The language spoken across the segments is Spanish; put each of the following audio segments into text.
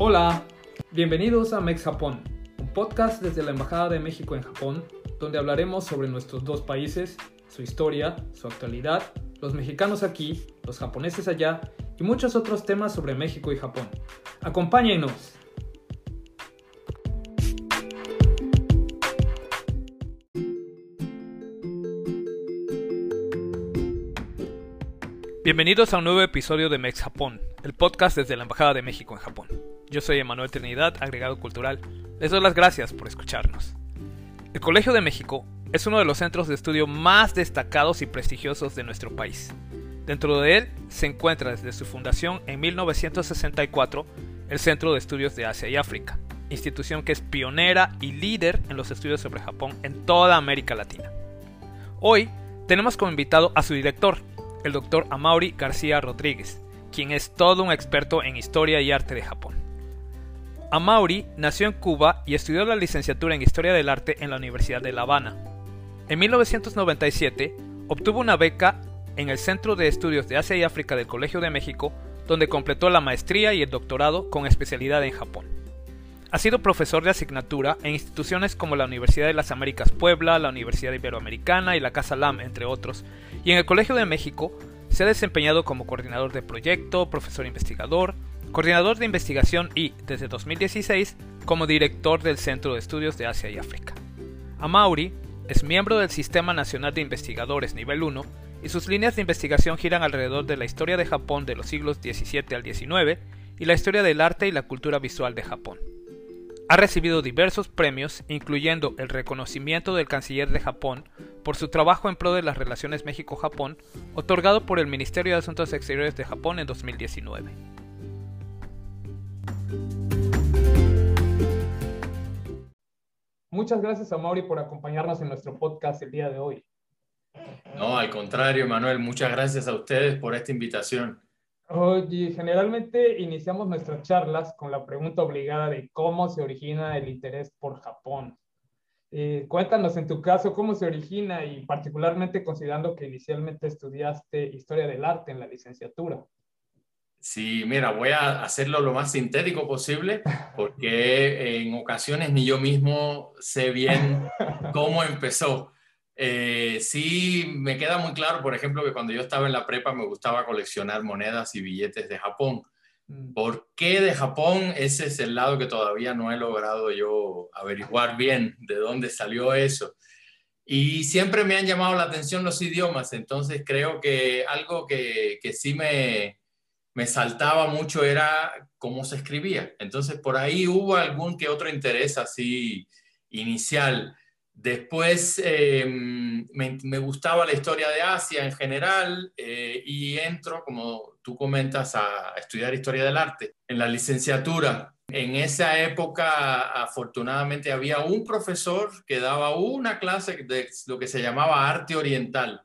Hola, bienvenidos a Mex Japón, un podcast desde la Embajada de México en Japón, donde hablaremos sobre nuestros dos países, su historia, su actualidad, los mexicanos aquí, los japoneses allá y muchos otros temas sobre México y Japón. Acompáñenos. Bienvenidos a un nuevo episodio de Mex Japón, el podcast desde la Embajada de México en Japón. Yo soy Emanuel Trinidad, agregado cultural. Les doy las gracias por escucharnos. El Colegio de México es uno de los centros de estudio más destacados y prestigiosos de nuestro país. Dentro de él se encuentra desde su fundación en 1964 el Centro de Estudios de Asia y África, institución que es pionera y líder en los estudios sobre Japón en toda América Latina. Hoy tenemos como invitado a su director, el doctor Amaury García Rodríguez, quien es todo un experto en historia y arte de Japón. Amaury nació en Cuba y estudió la licenciatura en Historia del Arte en la Universidad de La Habana. En 1997 obtuvo una beca en el Centro de Estudios de Asia y África del Colegio de México, donde completó la maestría y el doctorado con especialidad en Japón. Ha sido profesor de asignatura en instituciones como la Universidad de las Américas Puebla, la Universidad Iberoamericana y la Casa LAM, entre otros, y en el Colegio de México se ha desempeñado como coordinador de proyecto, profesor investigador, coordinador de investigación y, desde 2016, como director del Centro de Estudios de Asia y África. Amauri es miembro del Sistema Nacional de Investigadores Nivel 1 y sus líneas de investigación giran alrededor de la historia de Japón de los siglos XVII al XIX y la historia del arte y la cultura visual de Japón. Ha recibido diversos premios, incluyendo el reconocimiento del Canciller de Japón por su trabajo en pro de las relaciones México-Japón, otorgado por el Ministerio de Asuntos Exteriores de Japón en 2019. Muchas gracias a Mauri por acompañarnos en nuestro podcast el día de hoy. No, al contrario, Manuel, muchas gracias a ustedes por esta invitación. Oye, generalmente iniciamos nuestras charlas con la pregunta obligada de cómo se origina el interés por Japón. Eh, cuéntanos en tu caso cómo se origina y particularmente considerando que inicialmente estudiaste historia del arte en la licenciatura. Sí, mira, voy a hacerlo lo más sintético posible porque en ocasiones ni yo mismo sé bien cómo empezó. Eh, sí, me queda muy claro, por ejemplo, que cuando yo estaba en la prepa me gustaba coleccionar monedas y billetes de Japón. Mm. ¿Por qué de Japón? Ese es el lado que todavía no he logrado yo averiguar bien de dónde salió eso. Y siempre me han llamado la atención los idiomas, entonces creo que algo que, que sí me, me saltaba mucho era cómo se escribía. Entonces por ahí hubo algún que otro interés así inicial. Después em, me, gustaba la historia de Asia en general eh, y entro, como tú comentas, a, estudiar historia del arte en la licenciatura. En esa época, afortunadamente, había un profesor que daba una clase de lo que se llamaba arte oriental,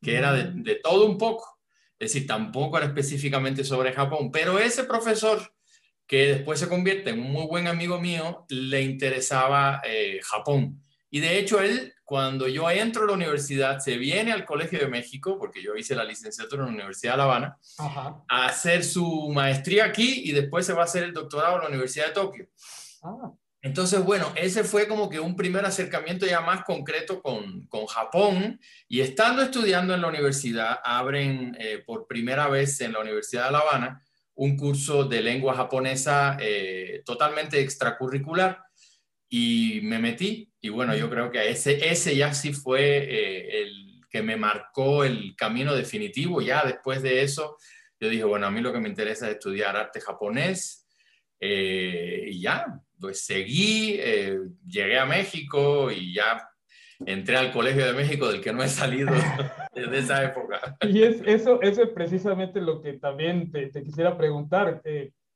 que era de, mm. de todo un poco. Es decir, tampoco era específicamente sobre Japón, pero ese profesor que después se convierte en un muy buen amigo mío, le interesaba eh, Japón. Y de hecho, él, cuando yo entro a la universidad, se viene al Colegio de México, porque yo hice la licenciatura en la Universidad de La Habana, a hacer su maestría aquí y después se va a hacer el doctorado en la Universidad de Tokio. Ah. Entonces, bueno, ese fue como que un primer acercamiento ya más concreto con, con Japón. Y estando estudiando en la universidad, abren eh, por primera vez en la Universidad de La Habana un curso de lengua japonesa eh, totalmente extracurricular y me metí y bueno, yo creo que ese, ese ya sí fue eh, el que me marcó el camino definitivo. Ya después de eso, yo dije, bueno, a mí lo que me interesa es estudiar arte japonés y ya, pues seguí, eh, llegué a México y ya entré al Colegio de México del que no he salido desde esa época. Y es, eso, eso es precisamente lo que también te, te quisiera preguntar.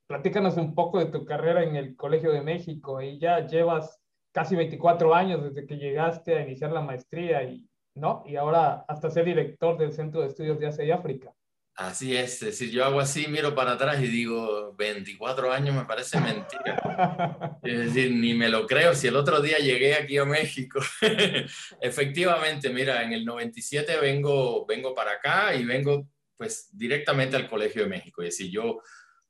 Platícanos un poco de tu carrera en el Colegio de México y ya llevas casi 24 años desde que llegaste a iniciar la maestría y, ¿no? y ahora hasta ser director del Centro de Estudios de Asia y África. Así es, es decir, yo hago así, miro para atrás y digo, 24 años me parece mentira. es decir, ni me lo creo, si el otro día llegué aquí a México. Efectivamente, mira, en el 97 vengo, vengo para acá y vengo pues directamente al Colegio de México. Es decir, yo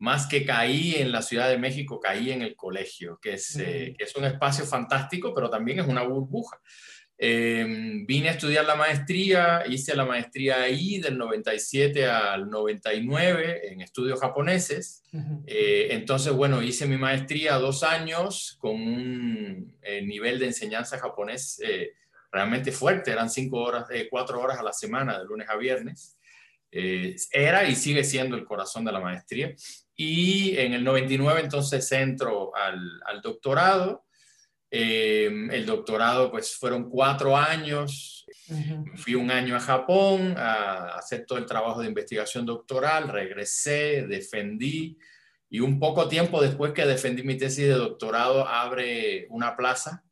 más que caí en la Ciudad de México, caí en el colegio, que es, eh, que es un espacio fantástico, pero también es una burbuja. Em, vine a estudiar la maestría, hice la maestría ahí del 97 al 99 en estudios japoneses. Eh, entonces, bueno, hice mi maestría dos años con un eh, nivel de enseñanza japonés realmente fuerte, eran cinco horas, cuatro horas a la semana, de lunes a viernes. era y sigue siendo el corazón de la maestría. Y en el 99 entonces entro al, al doctorado. Em, el doctorado pues fueron cuatro años. Fui un año a Japón a hacer todo el trabajo de investigación doctoral, regresé, defendí y un poco tiempo después que defendí mi tesis de doctorado abre una plaza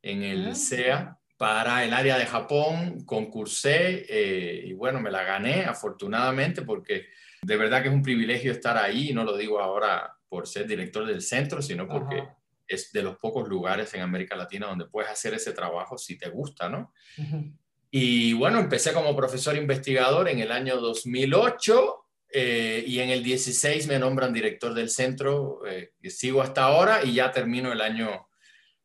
en el CEA ah. para el área de Japón, concursé eh, y bueno, me la gané afortunadamente porque de verdad que es un privilegio estar ahí, no lo digo ahora por ser director del centro, sino porque es de los pocos lugares en América Latina donde puedes hacer ese trabajo si te gusta, ¿no? Y bueno, empecé como profesor investigador en el año 2008 eh, y en el 16 me nombran director del centro, eh, sigo hasta ahora y ya termino el año,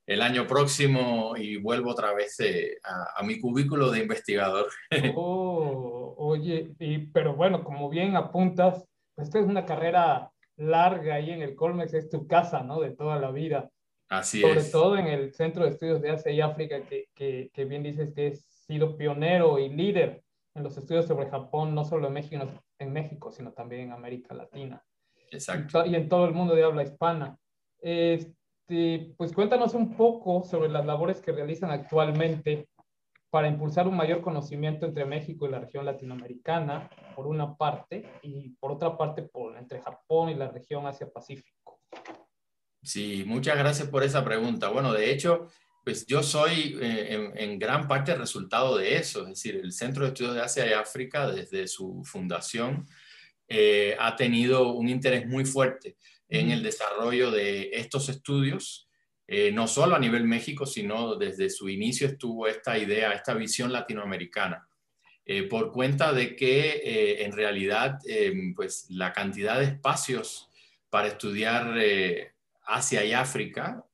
el año próximo y vuelvo otra vez eh, a, mi cubículo de investigador. Oh. Oye, y, pero bueno, como bien apuntas, pues esta es una carrera larga ahí en el Colmex, es tu casa, ¿no? De toda la vida. Así Sobre todo en el Centro de Estudios de Asia y África, que, que, que bien dices que has sido pionero y líder en los estudios sobre Japón, no solo en México, en México sino también en América Latina. Exacto. Y, en todo el mundo de habla hispana. Este, pues cuéntanos un poco sobre las labores que realizan actualmente para impulsar un mayor conocimiento entre México y la región latinoamericana, por una parte, y por otra parte, por, entre Japón y la región Asia-Pacífico. Sí, muchas gracias por esa pregunta. Bueno, de hecho, pues yo soy eh, en, gran parte el resultado de eso, es decir, el Centro de Estudios de Asia y África, desde su fundación, eh, ha tenido un interés muy fuerte en el desarrollo de estos estudios eh, no solo a nivel México, sino desde su inicio estuvo esta idea, esta visión latinoamericana, eh, por cuenta de que eh, en realidad pues la cantidad de espacios para estudiar Asia y África,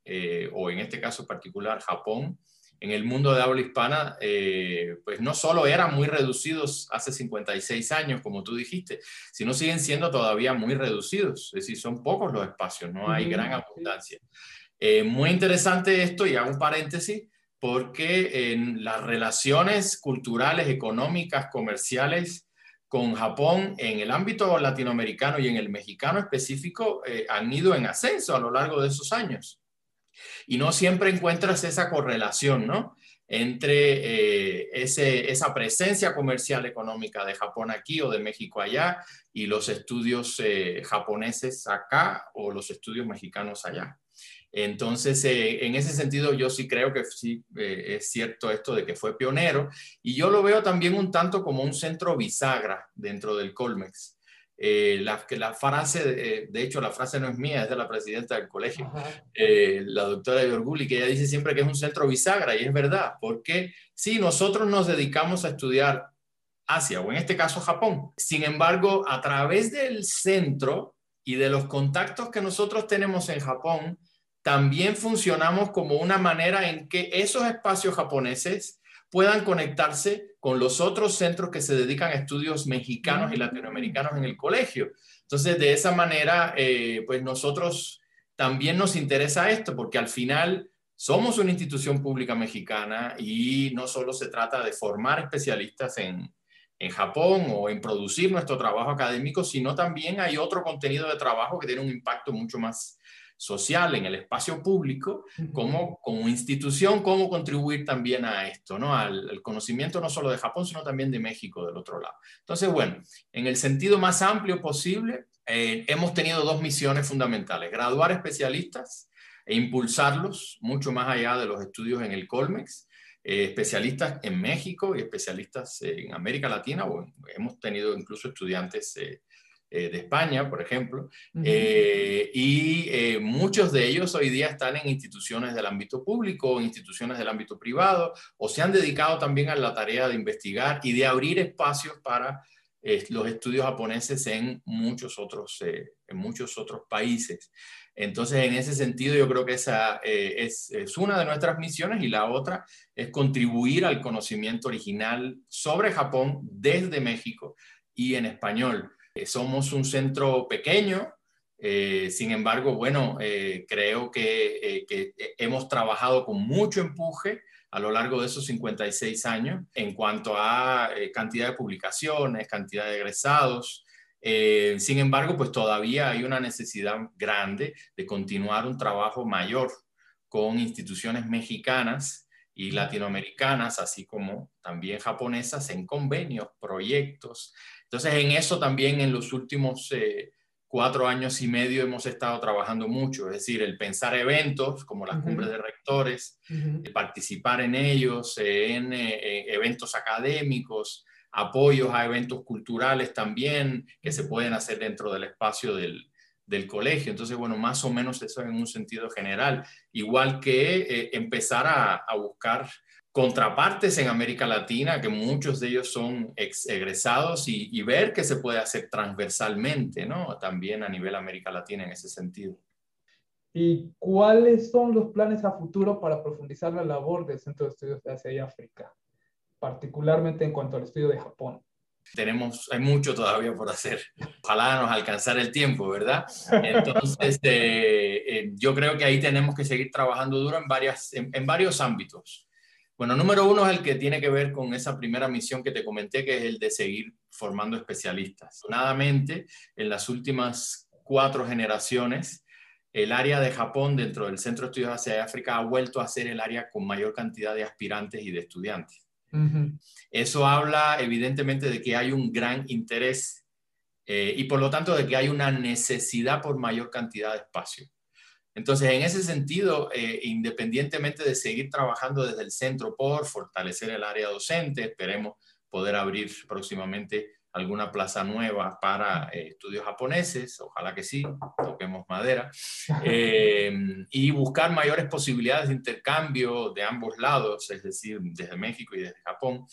o en este caso particular Japón, en el mundo de habla hispana, pues no solo eran muy reducidos hace 56 años, como tú dijiste, sino siguen siendo todavía muy reducidos. Es decir, son pocos los espacios, no hay gran abundancia. Eh, muy interesante esto, y hago un paréntesis, porque en las relaciones culturales, económicas, comerciales con Japón en el ámbito latinoamericano y en el mexicano específico eh, han ido en ascenso a lo largo de esos años. Y no siempre encuentras esa correlación, ¿no? entre eh, esa presencia comercial económica de Japón aquí o de México allá y los estudios japoneses acá o los estudios mexicanos allá. Entonces, eh, en ese sentido, yo sí creo que sí eh, es cierto esto de que fue pionero y yo lo veo también un tanto como un centro bisagra dentro del Colmex. Eh, la, que la frase, de, hecho, la frase no es mía, es de la presidenta del colegio, la doctora Yorguli, que ella dice siempre que es un centro bisagra y es verdad, porque sí, nosotros nos dedicamos a estudiar Asia o en este caso Japón. Sin embargo, a través del centro y de los contactos que nosotros tenemos en Japón, también funcionamos como una manera en que esos espacios japoneses puedan conectarse con los otros centros que se dedican a estudios mexicanos y latinoamericanos en el colegio. Entonces, de esa manera, eh, pues nosotros también nos interesa esto, porque al final somos una institución pública mexicana y no solo se trata de formar especialistas en, en Japón o en producir nuestro trabajo académico, sino también hay otro contenido de trabajo que tiene un impacto mucho más social en el espacio público, como, como institución, cómo contribuir también a esto, ¿no? Al, conocimiento no solo de Japón, sino también de México del otro lado. Entonces, bueno, en el sentido más amplio posible, eh, hemos tenido dos misiones fundamentales, graduar especialistas e impulsarlos mucho más allá de los estudios en el Colmex, eh, especialistas en México y especialistas en América Latina, o hemos tenido incluso estudiantes eh, eh, de España, por ejemplo, eh, y eh, muchos de ellos hoy día están en instituciones del ámbito público, instituciones del ámbito privado, o se han dedicado también a la tarea de investigar y de abrir espacios para los estudios japoneses en muchos otros, en muchos otros países. Entonces, en ese sentido, yo creo que esa es, es, una de nuestras misiones y la otra es contribuir al conocimiento original sobre Japón desde México y en español. Somos un centro pequeño, eh, sin embargo, bueno, eh, creo que, eh, hemos trabajado con mucho empuje a lo largo de esos 56 años en cuanto a cantidad de publicaciones, cantidad de egresados. sin embargo, pues todavía hay una necesidad grande de continuar un trabajo mayor con instituciones mexicanas y latinoamericanas, así como también japonesas, en convenios, proyectos. Entonces, en eso también en los últimos cuatro años y medio hemos estado trabajando mucho, es decir, el pensar eventos como las cumbres de rectores, participar en ellos, en, eh, eventos académicos, apoyos a eventos culturales también que se pueden hacer dentro del espacio del, colegio. Entonces, bueno, más o menos eso en un sentido general, igual que eh, empezar a, buscar contrapartes en América Latina, que muchos de ellos son egresados, y, ver qué se puede hacer transversalmente, ¿no? También a nivel América Latina en ese sentido. ¿Y cuáles son los planes a futuro para profundizar la labor del Centro de Estudios de Asia y África, particularmente en cuanto al estudio de Japón? Tenemos, hay mucho todavía por hacer. Ojalá nos alcanzar el tiempo, ¿verdad? Entonces, eh, eh, yo creo que ahí tenemos que seguir trabajando duro en, varias, en varios ámbitos. Bueno, número uno es el que tiene que ver con esa primera misión que te comenté, que es el de seguir formando especialistas. Afortunadamente, en las últimas cuatro generaciones, el área de Japón dentro del Centro de Estudios y África ha vuelto a ser el área con mayor cantidad de aspirantes y de estudiantes. Eso habla evidentemente de que hay un gran interés eh, y por lo tanto de que hay una necesidad por mayor cantidad de espacio. Entonces, en ese sentido, eh, independientemente de seguir trabajando desde el centro por fortalecer el área docente, esperemos poder abrir próximamente alguna plaza nueva para eh, estudios japoneses, ojalá que sí, toquemos madera, eh, y buscar mayores posibilidades de intercambio de ambos lados, es decir, desde México y desde Japón,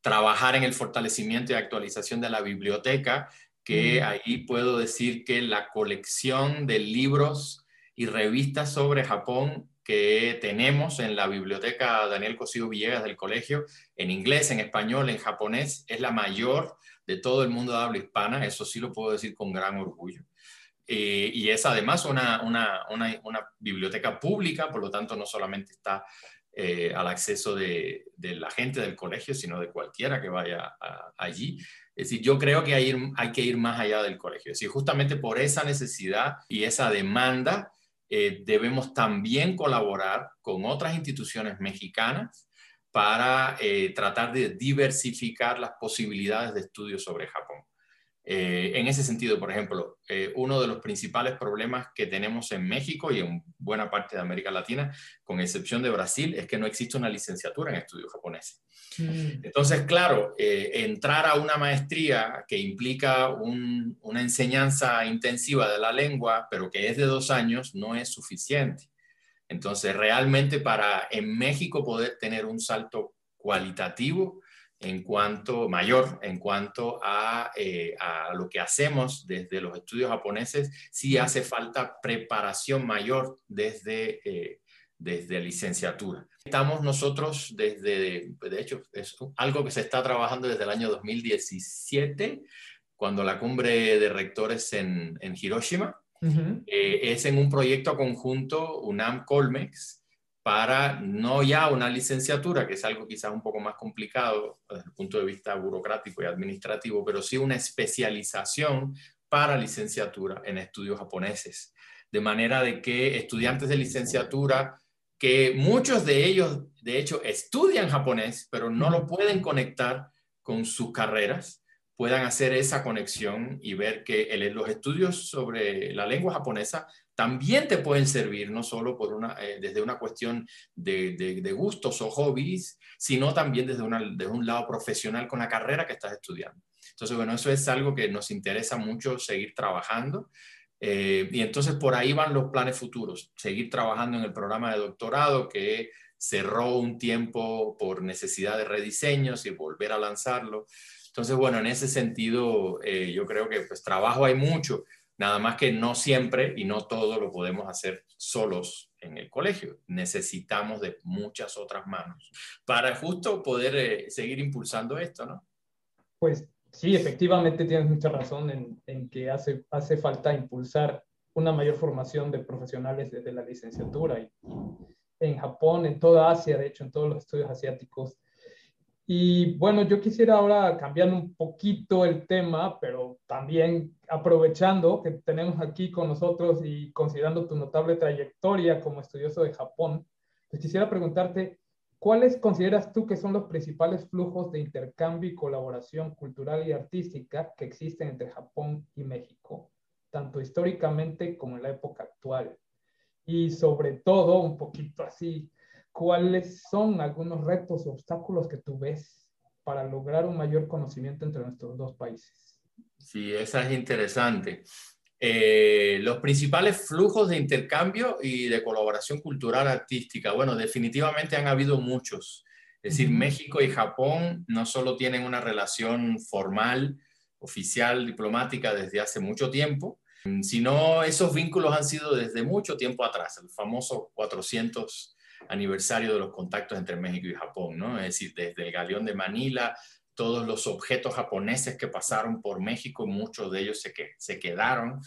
trabajar en el fortalecimiento y actualización de la biblioteca, que ahí puedo decir que la colección de libros y revistas sobre Japón que tenemos en la biblioteca Daniel Cosío Villegas del colegio, en inglés, en español, en japonés, es la mayor de todo el mundo de habla hispana, eso sí lo puedo decir con gran orgullo. Eh, y es además una, una, una, biblioteca pública, por lo tanto no solamente está eh, al acceso de, de, la gente del colegio, sino de cualquiera que vaya allí. Es decir, yo creo que hay, hay que ir más allá del colegio. Es decir, justamente por esa necesidad y esa demanda, eh, debemos también colaborar con otras instituciones mexicanas para eh, tratar de diversificar las posibilidades de estudio sobre Japón. Eh, en ese sentido, por ejemplo, uno de los principales problemas que tenemos en México y en buena parte de América Latina, con excepción de Brasil, es que no existe una licenciatura en estudios japoneses. Mm. Entonces, claro, eh, entrar a una maestría que implica una enseñanza intensiva de la lengua, pero que es de dos años, no es suficiente. Entonces, realmente para en México poder tener un salto cualitativo en cuanto mayor, en cuanto a, eh, lo que hacemos desde los estudios japoneses, sí hace falta preparación mayor desde, eh, desde licenciatura. Estamos nosotros desde, de hecho, es algo que se está trabajando desde el año 2017, cuando la cumbre de rectores en, en Hiroshima, eh, es en un proyecto conjunto UNAM-Colmex para no ya una licenciatura, que es algo quizás un poco más complicado desde el punto de vista burocrático y administrativo, pero sí una especialización para licenciatura en estudios japoneses. De manera de que estudiantes de licenciatura que muchos de ellos, de hecho, estudian japonés, pero no lo pueden conectar con sus carreras, puedan hacer esa conexión y ver que los estudios sobre la lengua japonesa también te pueden servir, no solo por una, eh, desde una cuestión de, gustos o hobbies, sino también desde, desde un lado profesional con la carrera que estás estudiando. Entonces, bueno, eso es algo que nos interesa mucho seguir trabajando. Eh, y entonces por ahí van los planes futuros, seguir trabajando en el programa de doctorado que cerró un tiempo por necesidad de rediseños y volver a lanzarlo. Entonces, bueno, en ese sentido, eh, yo creo que pues trabajo hay mucho, nada más que no siempre y no todo lo podemos hacer solos en el colegio. Necesitamos de muchas otras manos para justo poder eh, seguir impulsando esto, ¿no? Pues sí, efectivamente tienes mucha razón en, en que hace, hace falta impulsar una mayor formación de profesionales desde la licenciatura. Y en Japón, en toda Asia, de hecho, en todos los estudios asiáticos. Y bueno, yo quisiera ahora cambiar un poquito el tema, pero también aprovechando que tenemos aquí con nosotros y considerando tu notable trayectoria como estudioso de Japón, pues quisiera preguntarte, ¿cuáles consideras tú que son los principales flujos de intercambio y colaboración cultural y artística que existen entre Japón y México? tanto históricamente como en la época actual. Y sobre todo, un poquito así, ¿cuáles son algunos retos o obstáculos que tú ves para lograr un mayor conocimiento entre nuestros dos países? Sí, esa es interesante. Eh, los principales flujos de intercambio y de colaboración cultural artística, bueno, definitivamente han habido muchos. Es decir, México y Japón no solo tienen una relación formal, oficial, diplomática desde hace mucho tiempo, sino esos vínculos han sido desde mucho tiempo atrás, el famoso 400 aniversario de los contactos entre México y Japón, ¿no? Es decir, desde el galeón de Manila, todos los objetos japoneses que pasaron por México, muchos de ellos se, que, se quedaron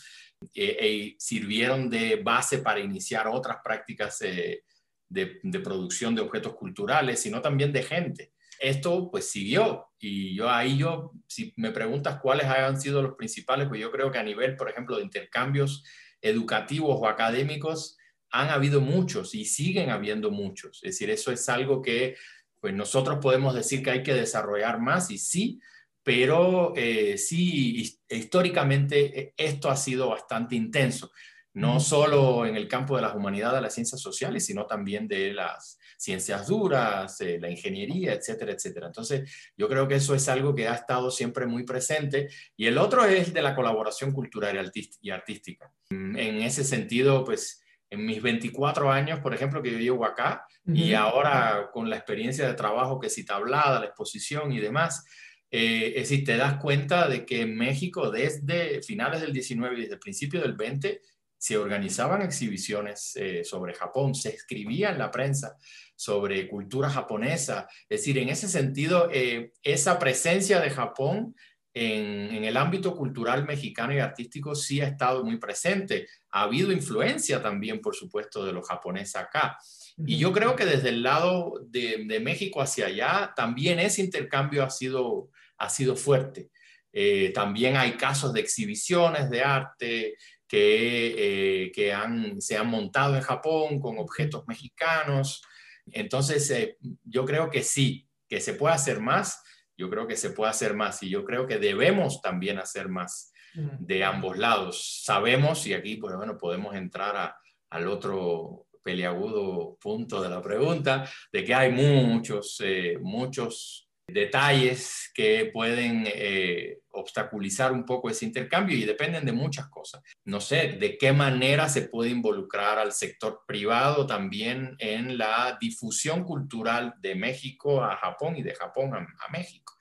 e sirvieron de base para iniciar otras prácticas de, de producción de objetos culturales, sino también de gente esto pues siguió y yo ahí yo, si me preguntas cuáles hayan sido los principales, pues yo creo que a nivel, por ejemplo, de intercambios educativos o académicos, han habido muchos y siguen habiendo muchos. Es decir, eso es algo que pues nosotros podemos decir que hay que desarrollar más y sí, pero eh, sí, históricamente eh, esto ha sido bastante intenso, no solo en el campo de las humanidades, de las ciencias sociales, sino también de las ciencias duras, eh, la ingeniería, etcétera, etcétera. Entonces, yo creo que eso es algo que ha estado siempre muy presente. Y el otro es de la colaboración cultural y artística. Mm, en ese sentido, pues, en mis 24 años, por ejemplo, que yo llevo acá, y ahora con la experiencia de trabajo que cita hablada, la exposición y demás, eh, es decir, te das cuenta de que en México desde finales del 19 y desde el principio del 20 se organizaban exhibiciones eh, sobre Japón, se escribía en la prensa sobre cultura japonesa. Es decir, en ese sentido, eh, esa presencia de Japón en, el ámbito cultural mexicano y artístico sí ha estado muy presente. Ha habido influencia también, por supuesto, de los japoneses acá. Y yo creo que desde el lado de, México hacia allá, también ese intercambio ha sido, ha sido fuerte. Eh, también hay casos de exhibiciones de arte que, eh, que han, se han montado en Japón con objetos mexicanos. Entonces, eh, yo creo que sí, que se puede hacer más, yo creo que se puede hacer más y yo creo que debemos también hacer más de ambos lados. Sabemos, y aquí, pues bueno, podemos entrar al otro peliagudo punto de la pregunta, de que hay muchos, eh, muchos detalles que pueden eh, obstaculizar un poco ese intercambio y dependen de muchas cosas. No sé de qué manera se puede involucrar al sector privado también en la difusión cultural de México a Japón y de Japón a, México.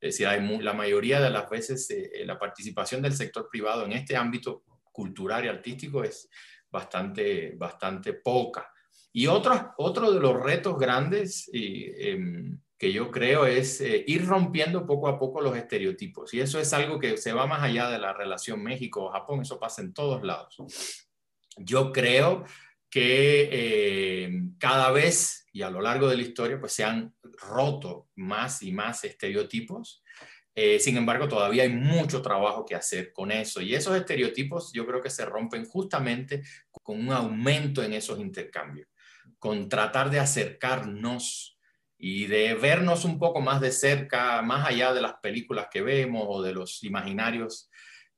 Es decir, la mayoría de las veces eh, la participación del sector privado en este ámbito cultural y artístico es bastante, bastante poca. Y otro, otro de los retos grandes em, que yo creo es eh, ir rompiendo poco a poco los estereotipos. Y eso es algo que se va más allá de la relación México-Japón, eso pasa en todos lados. Yo creo que eh, cada vez y a lo largo de la historia pues se han roto más y más estereotipos. Eh, sin embargo, todavía hay mucho trabajo que hacer con eso. Y esos estereotipos yo creo que se rompen justamente con un aumento en esos intercambios, con tratar de acercarnos y de vernos un poco más de cerca, más allá de las películas que vemos o de los imaginarios,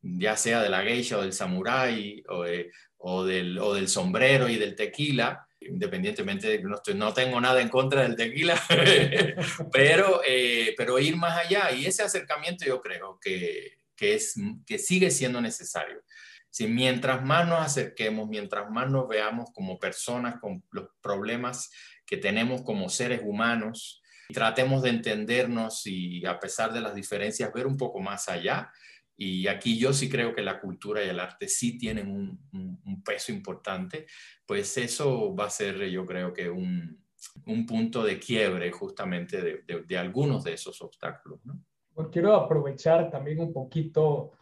ya sea de la geisha o del samurái o, del, o del, sombrero y del tequila, independientemente de que no, estoy, no tengo nada en contra del tequila, pero, eh, pero ir más allá y ese acercamiento yo creo que, que, es, que sigue siendo necesario. Si mientras más nos acerquemos, mientras más nos veamos como personas con los problemas que tenemos como seres humanos, tratemos de entendernos y a pesar de las diferencias, ver un poco más allá. Y aquí yo sí creo que la cultura y el arte sí tienen un, peso importante, pues eso va a ser yo creo que un, punto de quiebre justamente de, de, algunos de esos obstáculos. ¿no? quiero aprovechar también un poquito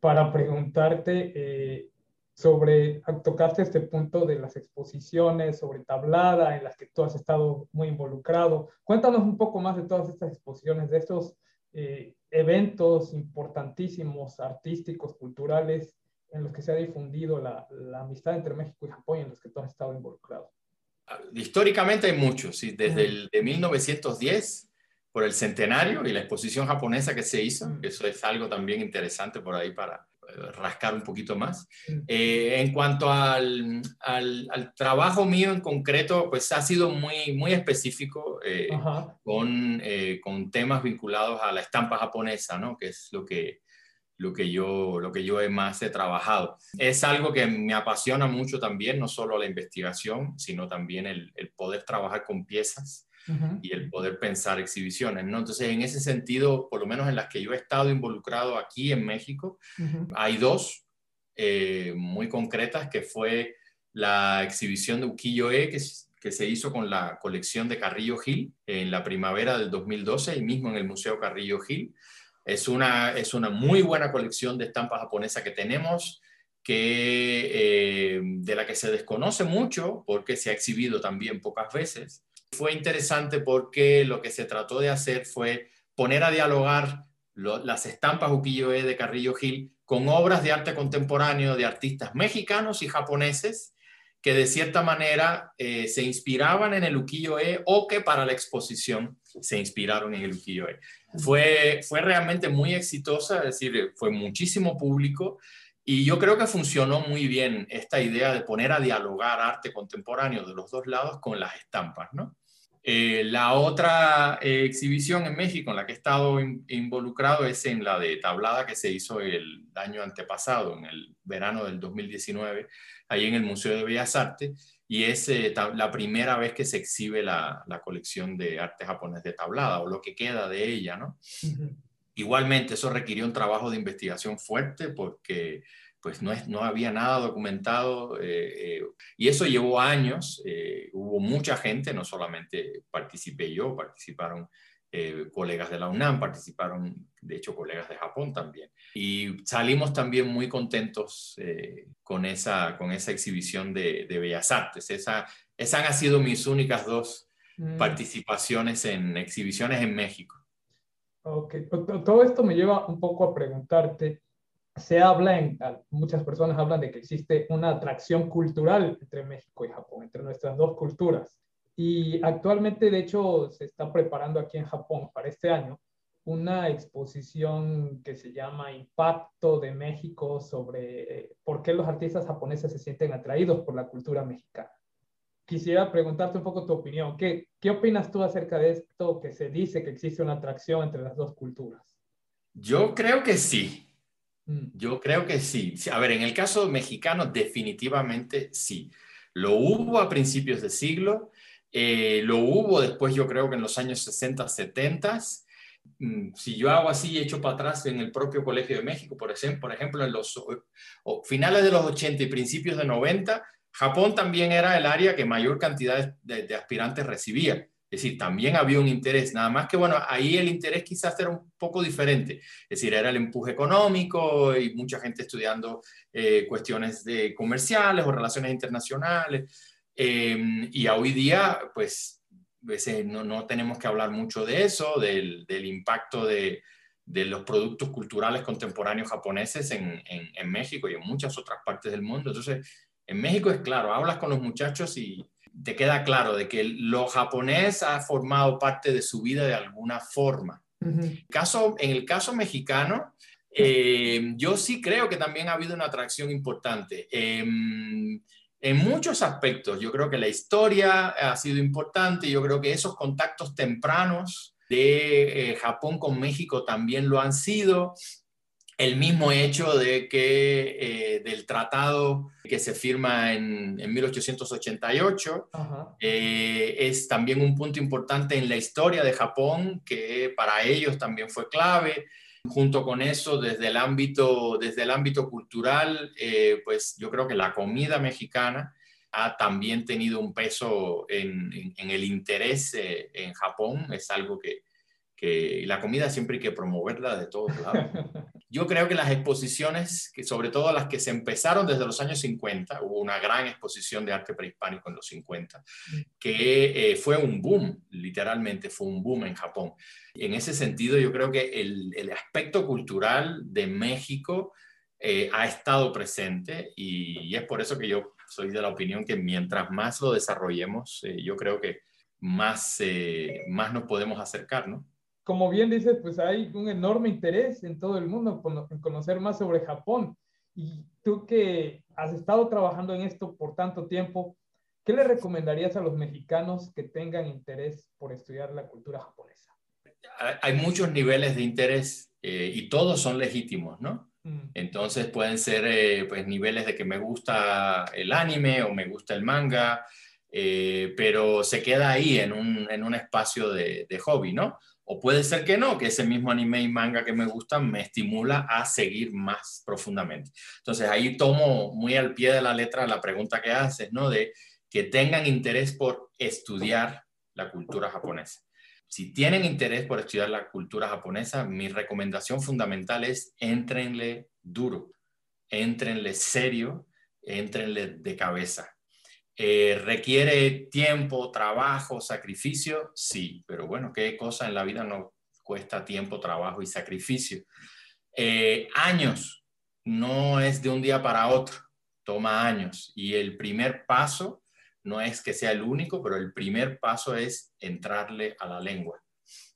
para preguntarte eh, sobre, tocaste este punto de las exposiciones sobre tablada en las que tú has estado muy involucrado. Cuéntanos un poco más de todas estas exposiciones, de estos eh, eventos importantísimos, artísticos, culturales, en los que se ha difundido la, la, amistad entre México y Japón y en los que tú has estado involucrado. Históricamente hay muchos, ¿sí? desde el de 1910 por el centenario y la exposición japonesa que se hizo, eso es algo también interesante por ahí para, rascar un poquito más. Eh, en cuanto al, al, trabajo mío en concreto, pues ha sido muy, muy específico eh, con, eh, con, temas vinculados a la estampa japonesa, ¿no? que es lo que, lo que, yo, lo que yo más he trabajado. Es algo que me apasiona mucho también, no solo la investigación, sino también el, el poder trabajar con piezas y el poder pensar exhibiciones, ¿no? Entonces, en ese sentido, por lo menos en las que yo he estado involucrado aquí en México, hay dos eh, muy concretas, que fue la exhibición de Ukiyo-e, que, que se hizo con la colección de Carrillo Gil en la primavera del 2012, y mismo en el Museo Carrillo Gil. Es una, es una muy buena colección de estampas japonesas que tenemos, que, eh, de la que se desconoce mucho porque se ha exhibido también pocas veces fue interesante porque lo que se trató de hacer fue poner a dialogar las estampas ukiyo-e de Carrillo Gil con obras de arte contemporáneo de artistas mexicanos y japoneses que de cierta manera eh, se inspiraban en el ukiyo-e o que para la exposición se inspiraron en el ukiyo-e. Fue, fue realmente muy exitosa, es decir, fue muchísimo público y yo creo que funcionó muy bien esta idea de poner a dialogar arte contemporáneo de los dos lados con las estampas, ¿no? Eh, la otra eh, exhibición en México en la que he estado involucrado es en la de tablada que se hizo el año antepasado, en el verano del 2019, ahí en el Museo de Bellas Artes, y es eh, la primera vez que se exhibe la, colección de arte japonés de tablada, o lo que queda de ella, ¿no? Igualmente, eso requirió un trabajo de investigación fuerte porque pues no, es, no había nada documentado eh, eh, y eso llevó años, eh, hubo mucha gente, no solamente participé yo, participaron colegas de la UNAM, participaron de hecho colegas de Japón también y salimos también muy contentos con, esa, con esa exhibición de, Bellas Artes. Esa, esas han sido mis únicas dos mm. participaciones en exhibiciones en México. Ok, todo esto me lleva un poco a preguntarte, se habla, en, muchas personas hablan de que existe una atracción cultural entre México y Japón, entre nuestras dos culturas. Y actualmente, de hecho, se está preparando aquí en Japón para este año una exposición que se llama Impacto de México sobre eh, por qué los artistas japoneses se sienten atraídos por la cultura mexicana. Quisiera preguntarte un poco tu opinión. ¿Qué, qué opinas tú acerca de esto que se dice que existe una atracción entre las dos culturas? Yo creo que sí. Mm. Yo creo que sí. A ver, en el caso mexicano definitivamente sí. Lo hubo a principios de siglo, eh, lo hubo después yo creo que en los años 60, 70. Mm, si yo hago así echo para atrás en el propio Colegio de México, por ejemplo, por ejemplo en los finales de los 80 y principios de 90, Japón también era el área que mayor cantidad de aspirantes recibía. Es decir, también había un interés, nada más que, bueno, ahí el interés quizás era un poco diferente. Es decir, era el empuje económico y mucha gente estudiando eh, cuestiones de comerciales o relaciones internacionales. Em, y hoy día, pues, no, no, tenemos que hablar mucho de eso, del, impacto de, los productos culturales contemporáneos japoneses en, en México y en muchas otras partes del mundo. Entonces, en México es claro, hablas con los muchachos y te queda claro de que lo japonés ha formado parte de su vida de alguna forma. caso, en el caso mexicano, eh, yo sí creo que también ha habido una atracción importante. Em, en muchos aspectos, yo creo que la historia ha sido importante, yo creo que esos contactos tempranos de eh, Japón con México también lo han sido. El mismo hecho de que eh, del tratado que se firma en, 1888 eh, es también un punto importante en la historia de Japón que para ellos también fue clave. Junto con eso, desde el ámbito, desde el ámbito cultural, eh, pues yo creo que la comida mexicana ha también tenido un peso en, en el interés en Japón. Es algo que, que la comida siempre hay que promoverla de todos lados. Yo creo que las exposiciones, que sobre todo las que se empezaron desde los años 50, hubo una gran exposición de arte prehispánico en los 50, que eh, fue un boom, literalmente fue un boom en Japón. En ese sentido, yo creo que el, aspecto cultural de México eh, ha estado presente y, es por eso que yo soy de la opinión que mientras más lo desarrollemos, eh, yo creo que más, más nos podemos acercar, ¿no? Como bien dices, pues hay un enorme interés en todo el mundo en conocer más sobre Japón. Y tú que has estado trabajando en esto por tanto tiempo, ¿qué le recomendarías a los mexicanos que tengan interés por estudiar la cultura japonesa? Hay muchos niveles de interés eh, y todos son legítimos, ¿no? Mm. Entonces pueden ser eh, pues, niveles de que me gusta el anime o me gusta el manga, eh, pero se queda ahí en un, en un espacio de, de hobby, ¿no? O puede ser que no, que ese mismo anime y manga que me gustan me estimula a seguir más profundamente. Entonces ahí tomo muy al pie de la letra la pregunta que haces, ¿no? De que tengan interés por estudiar la cultura japonesa. Si tienen interés por estudiar la cultura japonesa, mi recomendación fundamental es entrenle duro, entrenle serio, entrenle de cabeza eh, ¿Requiere tiempo, trabajo, sacrificio? Sí, pero bueno, ¿qué cosa en la vida no cuesta tiempo, trabajo y sacrificio? Eh, años, no es de un día para otro, toma años. Y el primer paso no es que sea el único, pero el primer paso es entrarle a la lengua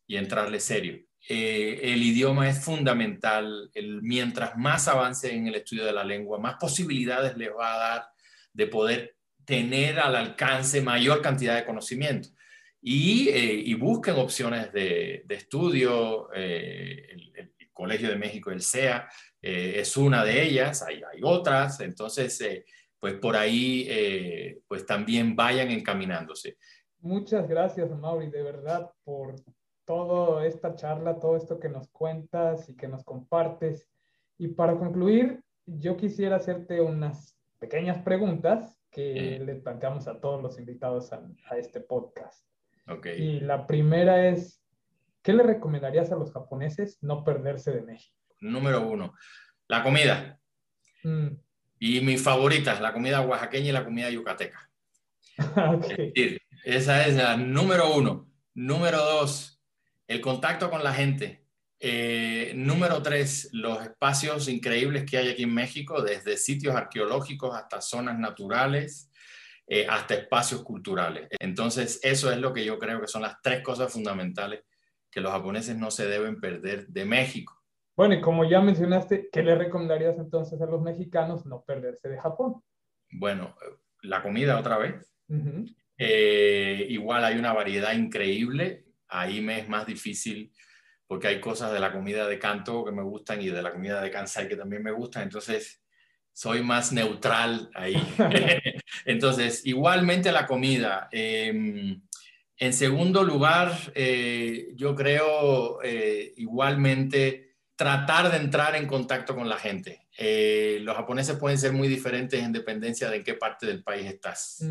y entrarle serio. Eh, el idioma es fundamental. mientras más avance en el estudio de la lengua, más posibilidades le va a dar de poder tener al alcance mayor cantidad de conocimiento. Y, eh, busquen opciones de, estudio. Eh, el, Colegio de México, el CEA, eh, es una de ellas, hay, hay otras. Entonces, pues por ahí, pues también vayan encaminándose. Muchas gracias, Mauri, de verdad, por toda esta charla, todo esto que nos cuentas y que nos compartes. Y para concluir, yo quisiera hacerte unas pequeñas preguntas que le planteamos a todos los invitados a, este podcast. Okay. Y la primera es, ¿qué le recomendarías a los japoneses no perderse de México? Número uno, la comida. Mm. Y mis favoritas, la comida oaxaqueña y la comida yucateca. okay. esa es la número uno. Número dos, el contacto con la gente. Eh, número tres, los espacios increíbles que hay aquí en México, desde sitios arqueológicos hasta zonas naturales, eh, hasta espacios culturales. Entonces, eso es lo que yo creo que son las tres cosas fundamentales que los japoneses no se deben perder de México. Bueno, y como ya mencionaste, ¿qué le recomendarías entonces a los mexicanos no perderse de Japón? Bueno, la comida otra vez. Eh, igual hay una variedad increíble. Ahí me es más difícil porque hay cosas de la comida de Kanto que me gustan y de la comida de Kansai que también me gustan, entonces soy más neutral ahí. entonces, igualmente la comida. Em, en segundo lugar, eh, yo creo eh, igualmente tratar de entrar en contacto con la gente. Eh, los japoneses pueden ser muy diferentes en dependencia de en qué parte del país estás.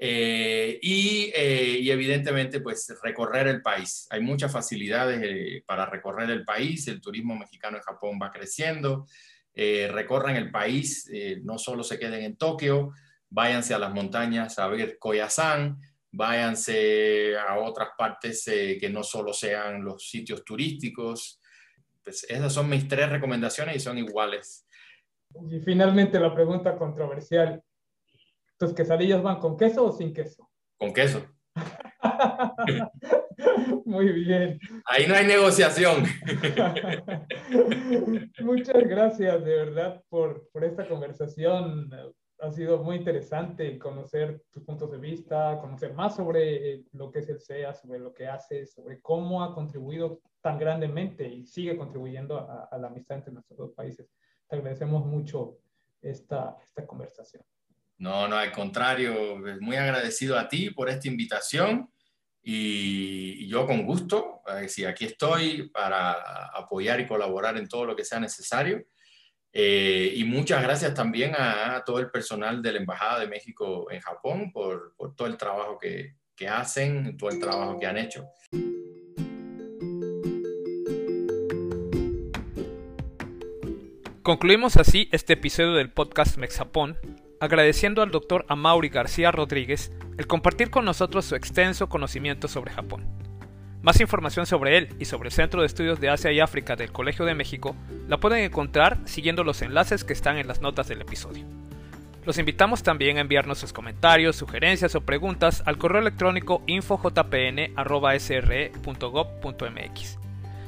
Eh, eh, y, evidentemente, pues recorrer el país. Hay muchas facilidades eh, para recorrer el país. El turismo mexicano en Japón va creciendo. recorran el país, no solo se queden en Tokio, váyanse a las montañas a ver Koyasan, váyanse a otras partes que no solo sean los sitios turísticos. Pues esas son mis tres recomendaciones y son iguales. Y finalmente la pregunta controversial. ¿Tus quesadillas van con queso o sin queso? Con queso. Muy bien. Ahí no hay negociación. Muchas gracias de verdad por, por, esta conversación. Ha sido muy interesante conocer tus puntos de vista, conocer más sobre lo que es el SEA, sobre lo que haces, sobre cómo ha contribuido tan grandemente y sigue contribuyendo a, la amistad entre nuestros dos países. Te agradecemos mucho esta, esta conversación. No, no, al contrario, muy agradecido a ti por esta invitación y, yo con gusto, si aquí estoy para apoyar y colaborar en todo lo que sea necesario. Eh, y muchas gracias también a, todo el personal de la Embajada de México en Japón por, todo el trabajo que, que hacen, todo el trabajo que han hecho. Concluimos así este episodio del podcast Mexapón, agradeciendo al doctor Amaury García Rodríguez el compartir con nosotros su extenso conocimiento sobre Japón. Más información sobre él y sobre el Centro de Estudios de Asia y África del Colegio de México la pueden encontrar siguiendo los enlaces que están en las notas del episodio. Los invitamos también a enviarnos sus comentarios, sugerencias o preguntas al correo electrónico infojpn.sre.gov.mx.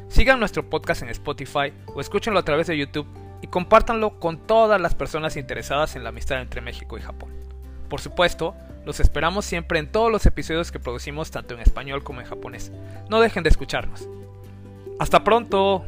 Sigan nuestro podcast en Spotify o escúchenlo a través de YouTube y compártanlo con todas las personas interesadas en la amistad entre México y Japón. Por supuesto, los esperamos siempre en todos los episodios que producimos tanto en español como en japonés. No dejen de escucharnos. Hasta pronto.